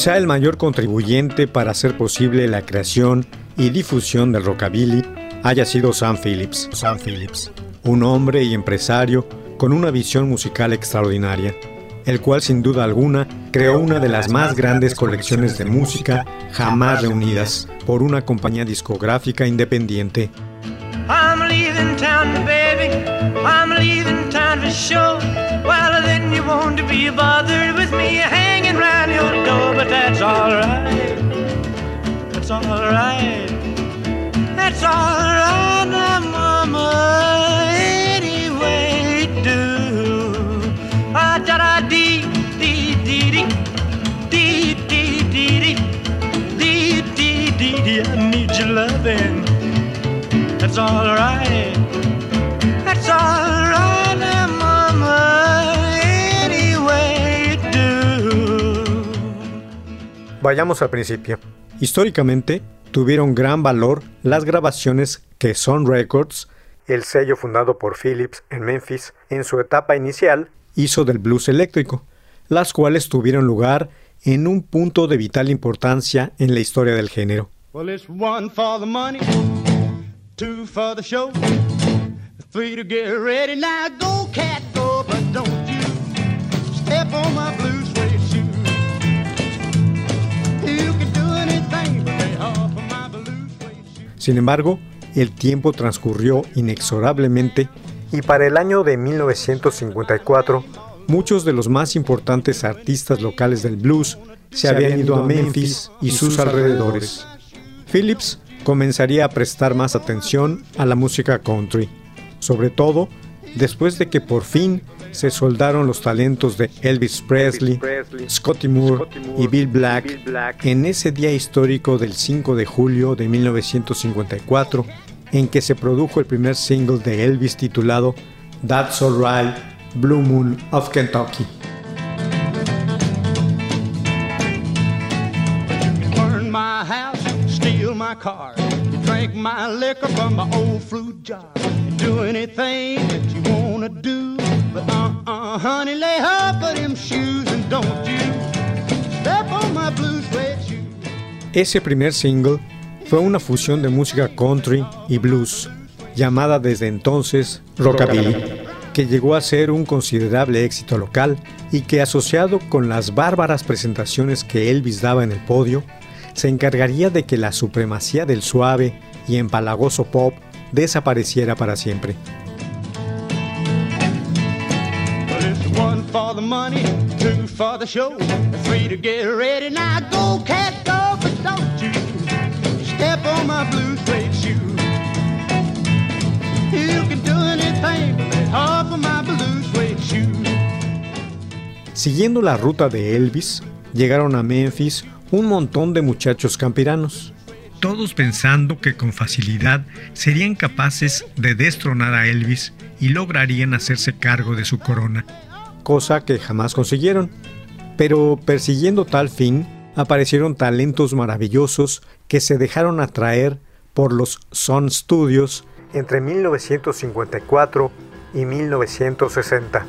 Quizá el mayor contribuyente para hacer posible la creación y difusión del rockabilly haya sido Sam Phillips. Sam Phillips, un hombre y empresario con una visión musical extraordinaria, el cual sin duda alguna creó una de las más grandes colecciones de música jamás reunidas por una compañía discográfica independiente. I'm leaving town, baby. I'm leaving. Well, then you won't be bothered with me hanging around your door, but that's alright. That's alright. That's alright, Vayamos al principio. Históricamente, tuvieron gran valor las grabaciones que Sun Records, el sello fundado por Phillips en Memphis en su etapa inicial, hizo del blues eléctrico, las cuales tuvieron lugar en un punto de vital importancia en la historia del género. two for the show, three to get ready. Now go, cat, go, but don't you step on my Sin embargo, el tiempo transcurrió inexorablemente y para el año de 1954, muchos de los más importantes artistas locales del blues se habían ido a Memphis y sus alrededores. Phillips comenzaría a prestar más atención a la música country, sobre todo después de que por fin se soldaron los talentos de Elvis Presley, Scotty Moore y Bill Black en ese día histórico del 5 de julio de 1954 en que se produjo el primer single de Elvis titulado That's Alright, Blue Moon of Kentucky. You drank my liquor from my old fruit jar. Do anything that you wanna do. But uh-uh, honey, lay off of them shoes and don't you step on my blue suede shoes. Ese primer single fue una fusión de música country y blues, llamada desde entonces Rockabilly, que llegó a ser un considerable éxito local y que asociado con las bárbaras presentaciones que Elvis daba en el podio, se encargaría de que la supremacía del suave y empalagoso pop desapareciera para siempre. Siguiendo la ruta de Elvis, llegaron a Memphis un montón de muchachos campiranos, todos pensando que con facilidad serían capaces de destronar a Elvis y lograrían hacerse cargo de su corona, cosa que jamás consiguieron. Pero persiguiendo tal fin, aparecieron talentos maravillosos que se dejaron atraer por los Sun Studios entre 1954 y 1960.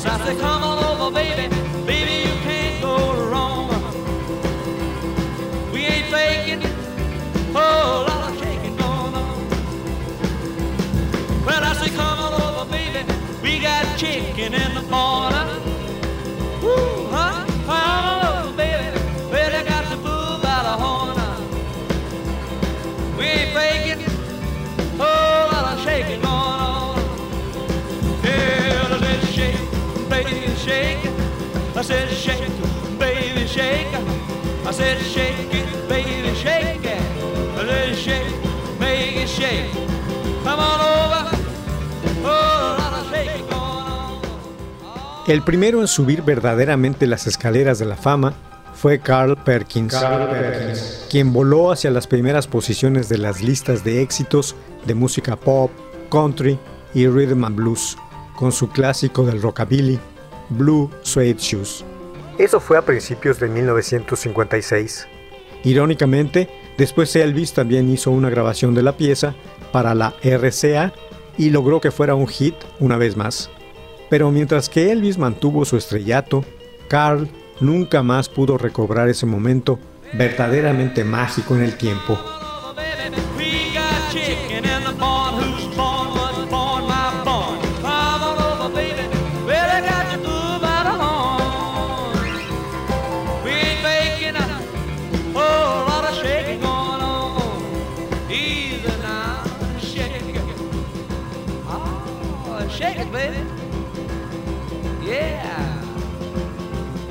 Yes, I say, come on over, baby. Baby, you can't go wrong. We ain't faking. Oh, lot of shaking going on. Well, I say, come on over, baby. We got chicken in the corner. Shake. I said, shake, baby, shake. I said, shake it, baby, shake it. I said, shake, make it shake. Come on over. Oh, lot of shaking going on. El primero en subir verdaderamente las escaleras de la fama fue Carl Perkins, quien voló hacia las primeras posiciones de las listas de éxitos de música pop, country y rhythm and blues, con su clásico del rockabilly, Blue Suede Shoes. Eso fue a principios de 1956. Irónicamente, después Elvis también hizo una grabación de la pieza para la RCA y logró que fuera un hit una vez más. Pero mientras que Elvis mantuvo su estrellato, Carl nunca más pudo recobrar ese momento verdaderamente mágico en el tiempo.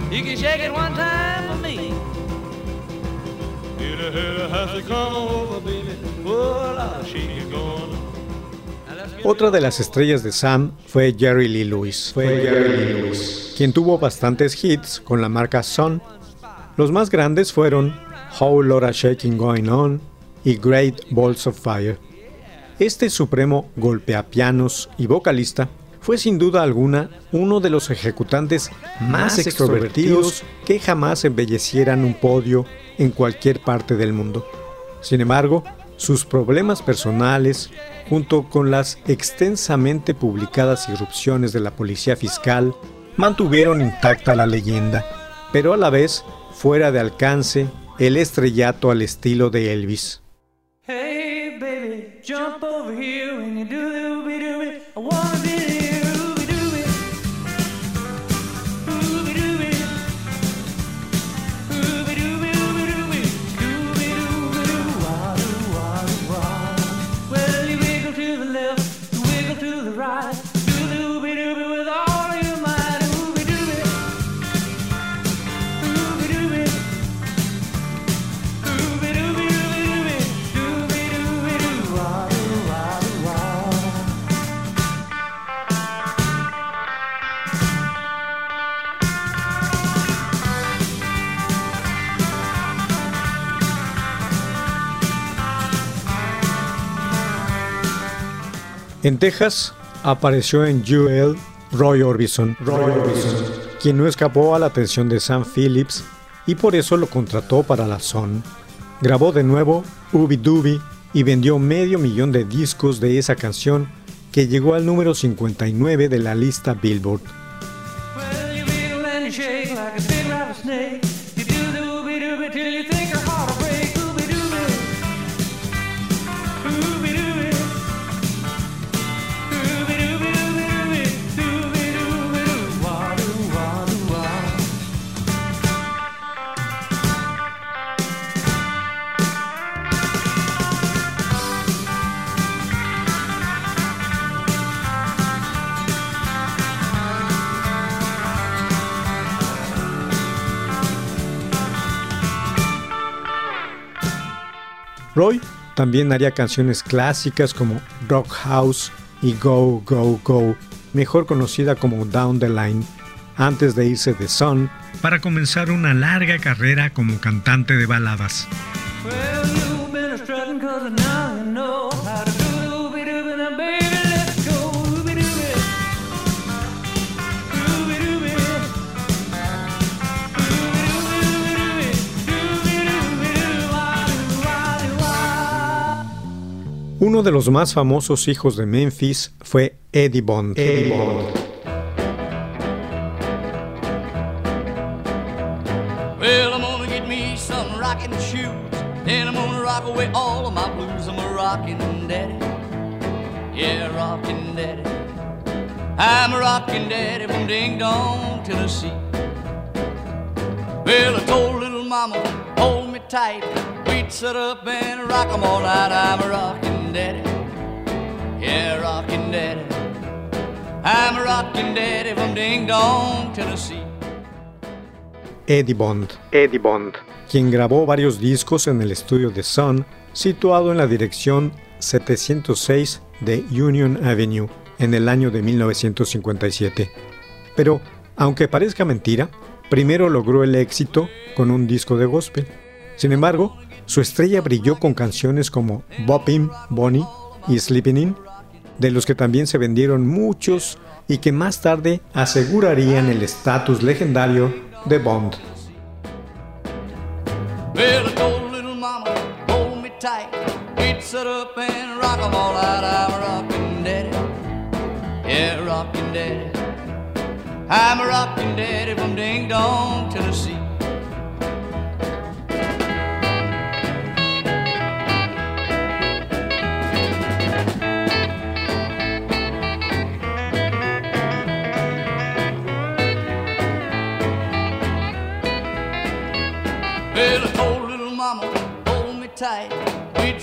You can shake it one time for me. Hit a hit a has to come over, baby. Lord, shake it going. Now let's get Otra de las estrellas de Sam fue Jerry Lee Lewis, quien tuvo bastantes hits con la marca Sun. Los más grandes fueron Whole Lotta Shaking Going On y Great Balls of Fire. Este supremo golpeapianos y vocalista fue sin duda alguna uno de los ejecutantes más extrovertidos que jamás embellecieran un podio en cualquier parte del mundo. Sin embargo, sus problemas personales, junto con las extensamente publicadas irrupciones de la policía fiscal, mantuvieron intacta la leyenda, pero a la vez fuera de alcance el estrellato al estilo de Elvis. Hey, baby, jump over here when you do the ooby En Texas apareció en UL Roy Orbison, quien no escapó a la atención de Sam Phillips y por eso lo contrató para la Sun. Grabó de nuevo Ubi Dooby y vendió medio millón de discos de esa canción que llegó al número 59 de la lista Billboard. Roy también haría canciones clásicas como Rock House y Go Go Go, mejor conocida como Down the Line, antes de irse de Sun para comenzar una larga carrera como cantante de baladas. Uno de los más famosos hijos de Memphis fue Eddie Bond. Eddie Bond. Well, I'm gonna get me some rockin' shoes. Then I'm gonna rock away all of my blues. I'm a rockin' daddy. Yeah, rockin' daddy. I'm a rockin' daddy from Ding Dong, Tennessee. Well, I told little mama, hold me tight. We'd sit up and rock 'em all night. I'm a rockin' rocking daddy. Yeah, rocking daddy. I'm a rocking daddy from Ding Dong, Tennessee. Eddie Bond. Eddie Bond. Quien grabó varios discos en el estudio de Sun, situado en la dirección 706 de Union Avenue, en el año de 1957. Pero, aunque parezca mentira, primero logró el éxito con un disco de gospel. Sin embargo, su estrella brilló con canciones como Boppin', Bonnie y Sleeping In, de los que también se vendieron muchos y que más tarde asegurarían el estatus legendario de Bond. 'em. I'm a from Ding Dong,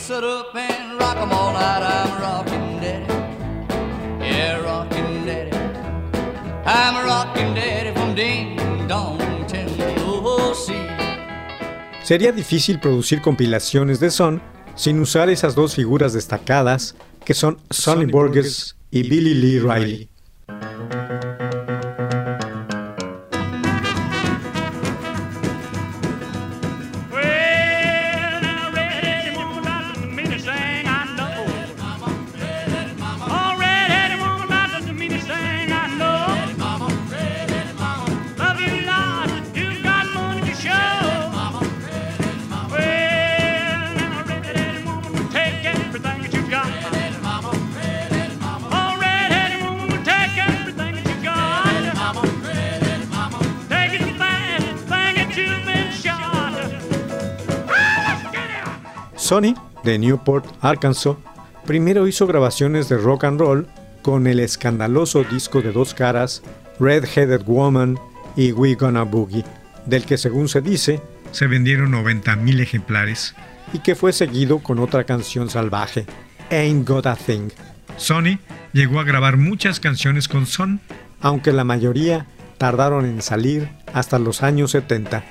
sit up and rock 'em all night. I'm a rockin' daddy. Yeah, rockin' daddy. I'm a rockin' daddy from Ding Dong, Tennessee. Sería difícil producir compilaciones de Son sin usar esas dos figuras destacadas que son Sonny Burgess y Billy Lee Riley. Sonny, de Newport, Arkansas, primero hizo grabaciones de rock and roll con el escandaloso disco de dos caras Red Headed Woman y We Gonna Boogie, del que según se dice, se vendieron 90.000 ejemplares y que fue seguido con otra canción salvaje, Ain't Got a Thing. Sonny llegó a grabar muchas canciones con Son, aunque la mayoría tardaron en salir hasta los años 70.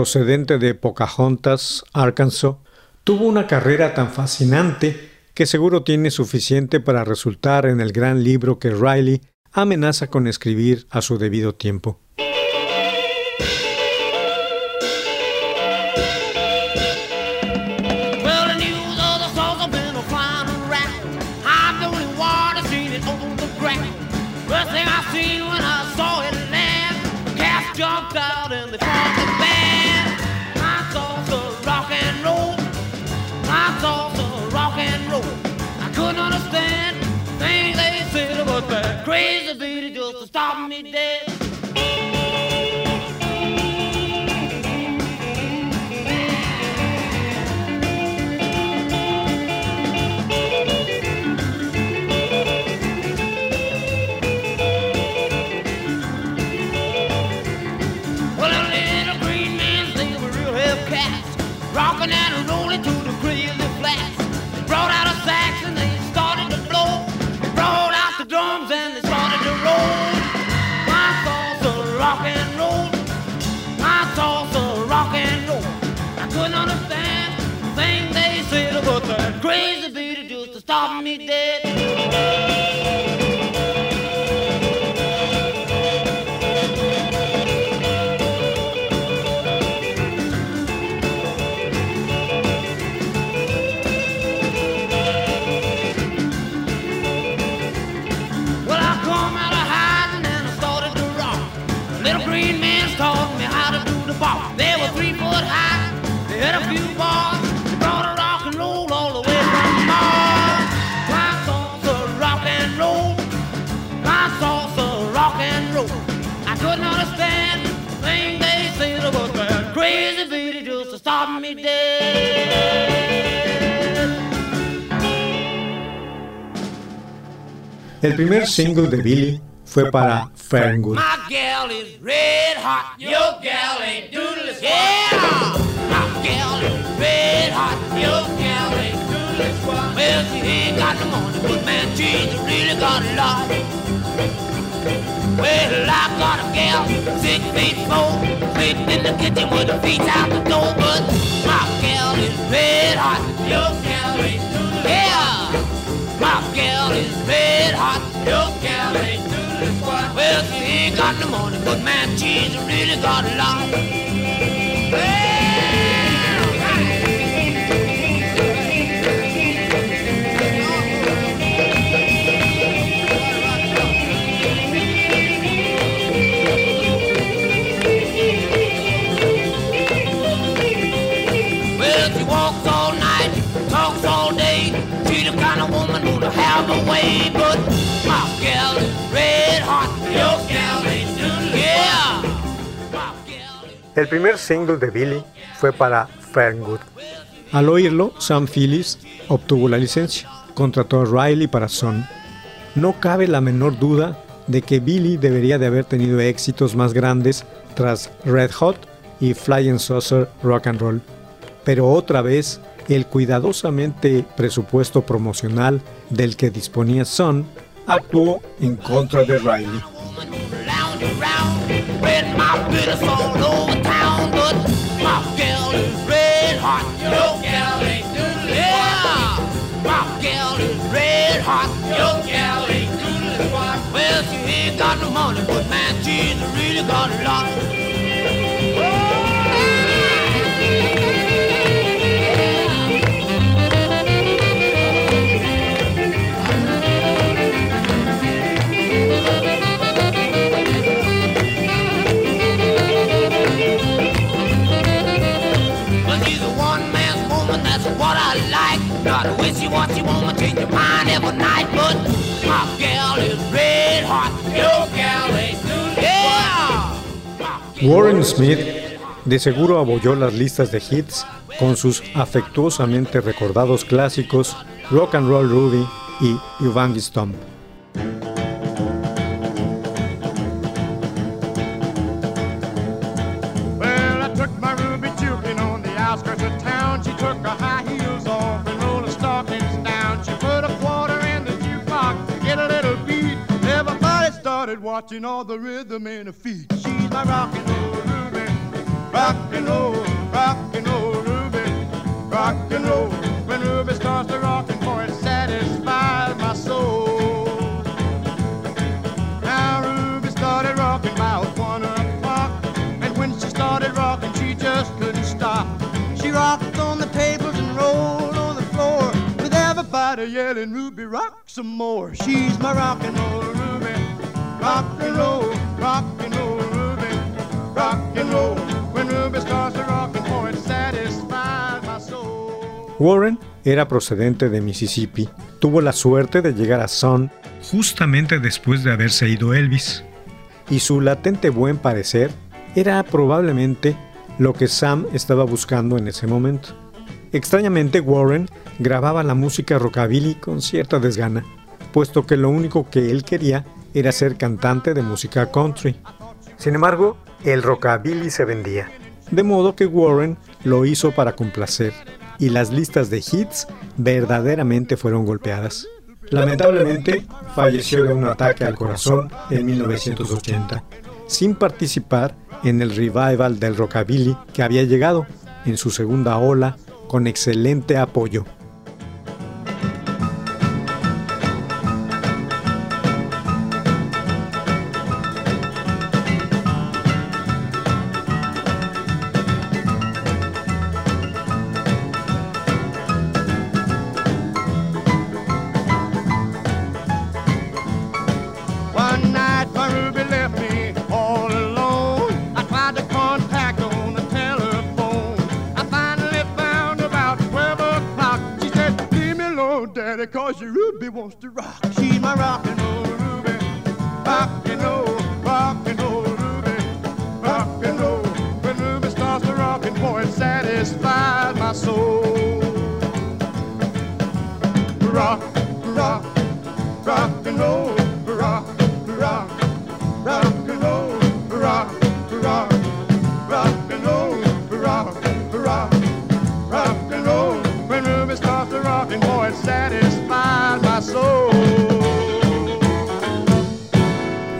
Procedente de Pocahontas, Arkansas, tuvo una carrera tan fascinante que seguro tiene suficiente para resultar en el gran libro que Riley amenaza con escribir a su debido tiempo. El primer single de Billy fue para Fernwood. Well, I got a gal, six feet four, in the kitchen with her feet out the door. But my gal is red hot. Your gal ain't! My gal is red hot. Your gal ain't doodle squat. Well, she ain't got no money, but man, she's really got a lot. El primer single de Billy fue para Fernwood. Al oírlo, Sam Phillips obtuvo la licencia, contrató a Riley para Son. No cabe la menor duda de que Billy debería de haber tenido éxitos más grandes tras Red Hot y Flying Saucer Rock and Roll. Pero otra vez, el cuidadosamente presupuesto promocional del que disponía Son actuó en contra de Riley. Woman who'll every night. But my gal is red hot. Your gal ain't doodle Yeah. My gal- Warren Smith de seguro abolló las listas de hits con sus afectuosamente recordados clásicos Rock and Roll Ruby y Uvangi Stomp. Well, I took my ruby on the outskirts of town. She took her high watching all the rhythm in her feet. She's my rock and roll ruby, rock and roll, rock and roll ruby, rock and roll. When Ruby starts to rockin', boy, it satisfies my soul. Now Ruby started about one o'clock, and when she started rocking, she just couldn't stop. She rocked on the tables and rolled on the floor, with everybody yelling, "Ruby, rock some more!" She's my rock and roll Ruby, Warren era procedente de Mississippi. Tuvo la suerte de llegar a Sun justamente después de haberse ido Elvis. Y su latente buen parecer era probablemente lo que Sam estaba buscando en ese momento. Extrañamente, Warren grababa la música rockabilly con cierta desgana, puesto que lo único que él quería era ser cantante de música country. Sin embargo, el rockabilly se vendía, de modo que Warren lo hizo para complacer, y las listas de hits verdaderamente fueron golpeadas. Lamentablemente, falleció de un ataque al corazón en 1980, sin participar en el revival del rockabilly que había llegado en su segunda ola con excelente apoyo. Daddy, cause your Ruby wants to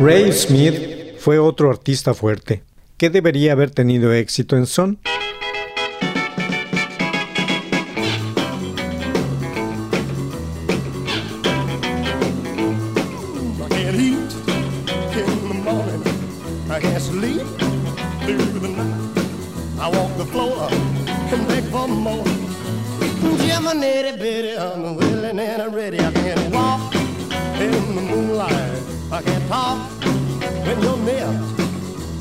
Ray Smith fue otro artista fuerte, que debería haber tenido éxito en son. I can't talk.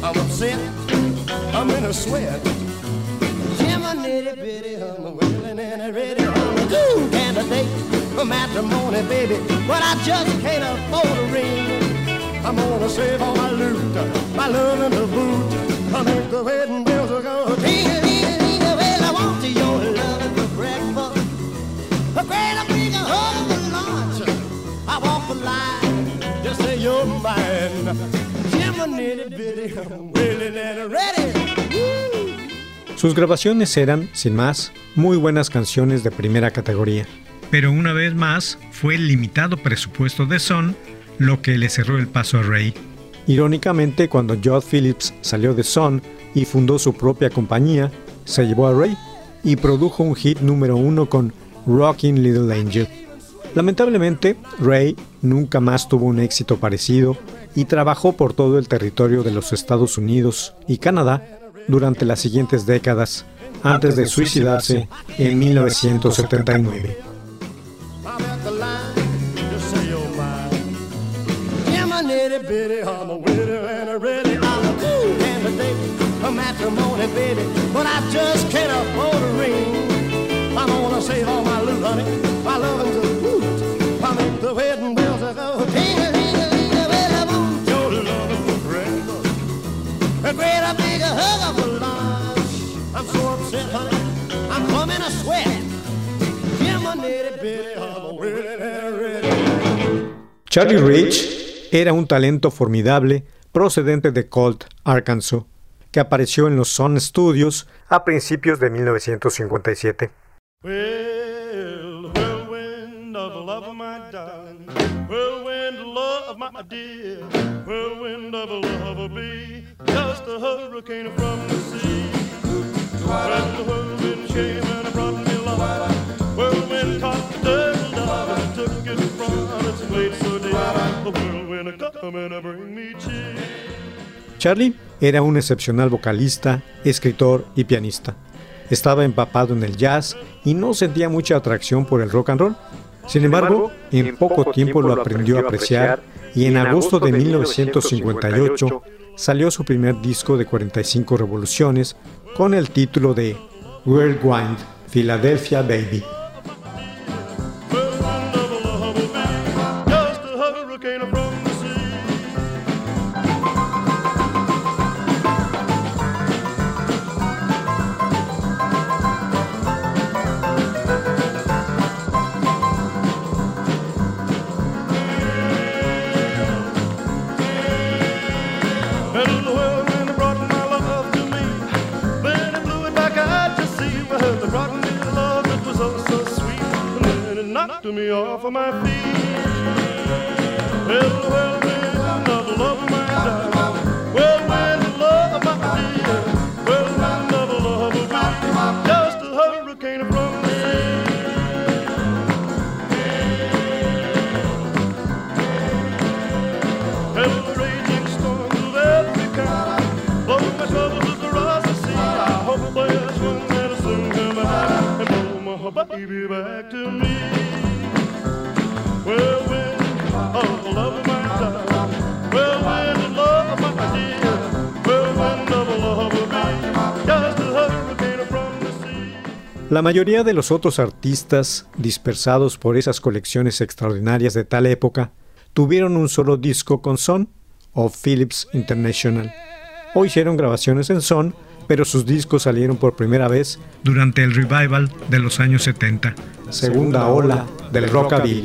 I'm upset. I'm in a sweat. Jiminy bitty, I'm a willing and I'm ready. I'm a good candidate for matrimony, baby, but I just can't afford a ring. I'm gonna save all my loot, my love in the boot. I make the wedding bells go ding a ding a ding a well. I want your love for breakfast, a great big hug for lunch. I walk the line, just say you're mine. Sus grabaciones eran, sin más, muy buenas canciones de primera categoría. Pero una vez más, fue el limitado presupuesto de Son lo que le cerró el paso a Ray. Irónicamente, cuando Judd Phillips salió de Son y fundó su propia compañía, se llevó a Ray y produjo un hit número uno con Rockin' Little Angel. Lamentablemente, Ray nunca más tuvo un éxito parecido y trabajó por todo el territorio de los Estados Unidos y Canadá durante las siguientes décadas, antes de suicidarse en 1979. I'm at the line, just say you're mine. Yeah, my nitty bitty, I'm a widow and a ready. I'm a cool candidate for matrimony, baby, but I just can't afford a ring. I'm gonna save all my loot, honey. My lovin's the wedding bells a go ding a ding a ding a well. I want your love for breakfast, a great a big hug for lunch. I'm so upset, honey. I'm coming a sweat. Yeah, my nitty bitty, I'm a ready. Charlie Rich era un talento formidable procedente de Colt, Arkansas, que apareció en los Sun Studios a principios de 1957. Well, dear, whirlwind of a love of me, just a hurricane from the sea. When the whirlwind came and it brought me love, whirlwind caught the devil down and took it from its place so dear. The whirlwind come and bring me cheer. Charlie era un excepcional vocalista, escritor y pianista. Estaba empapado en el jazz y no sentía mucha atracción por el rock and roll. Sin embargo, en poco tiempo lo aprendió a apreciar y en agosto de 1958 salió su primer disco de 45 revoluciones con el título de World Wind, Philadelphia Baby. La mayoría de los otros artistas dispersados por esas colecciones extraordinarias de tal época tuvieron un solo disco con Son o Philips International. O hicieron grabaciones en Son pero sus discos salieron por primera vez durante el revival de los años 70, segunda ola del rockabilly.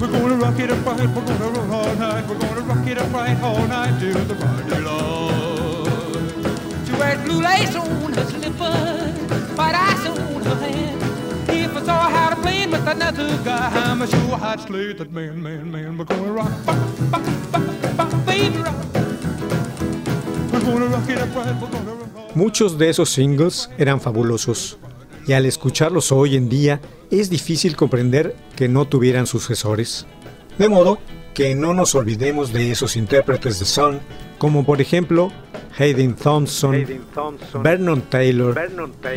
We're gonna rock it up right, we're gonna rock all night. We're gonna rock it up right all night till the Muchos de esos singles eran fabulosos, y al escucharlos hoy en día es difícil comprender que no tuvieran sucesores. De modo que no nos olvidemos de esos intérpretes de son, como por ejemplo Hayden Thompson, Vernon Taylor,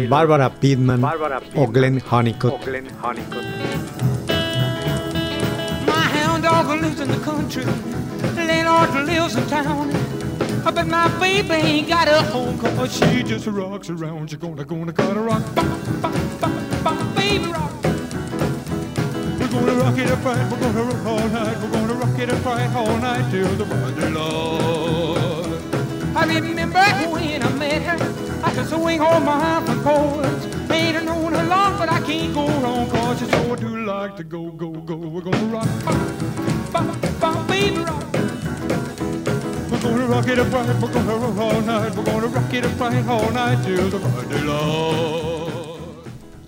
Barbara Pittman o Glenn Honeycutt. My hound dog lives in the country. Landlord lives in town. But my baby ain't got a home cause she just rocks around. You're gonna, gonna, gonna rock. Bop, bop, bop, bop, baby rock. We're gonna rock it up right. We're gonna rock all night. We're gonna all night till the Friday Lord. I remember when I met her. I could swing all my from chords. Ain't known her long, but I can't go wrong. Cause she's so do like to go, go, go. We're gonna rock, bop, bop, bop, baby rock. We're gonna rock it up right, we're gonna rock all night. We're gonna rock it up right all night till the Friday Lord.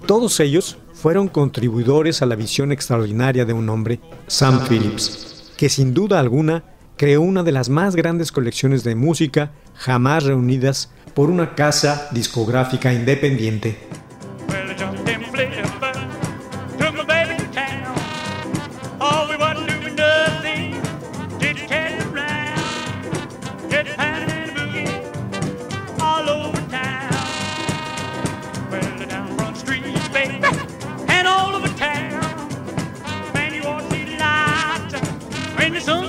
Todos ellos fueron contribuidores a la visión extraordinaria de un hombre, Sam Phillips, que sin duda alguna creó una de las más grandes colecciones de música jamás reunidas por una casa discográfica independiente. When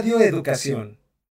Radio Educación.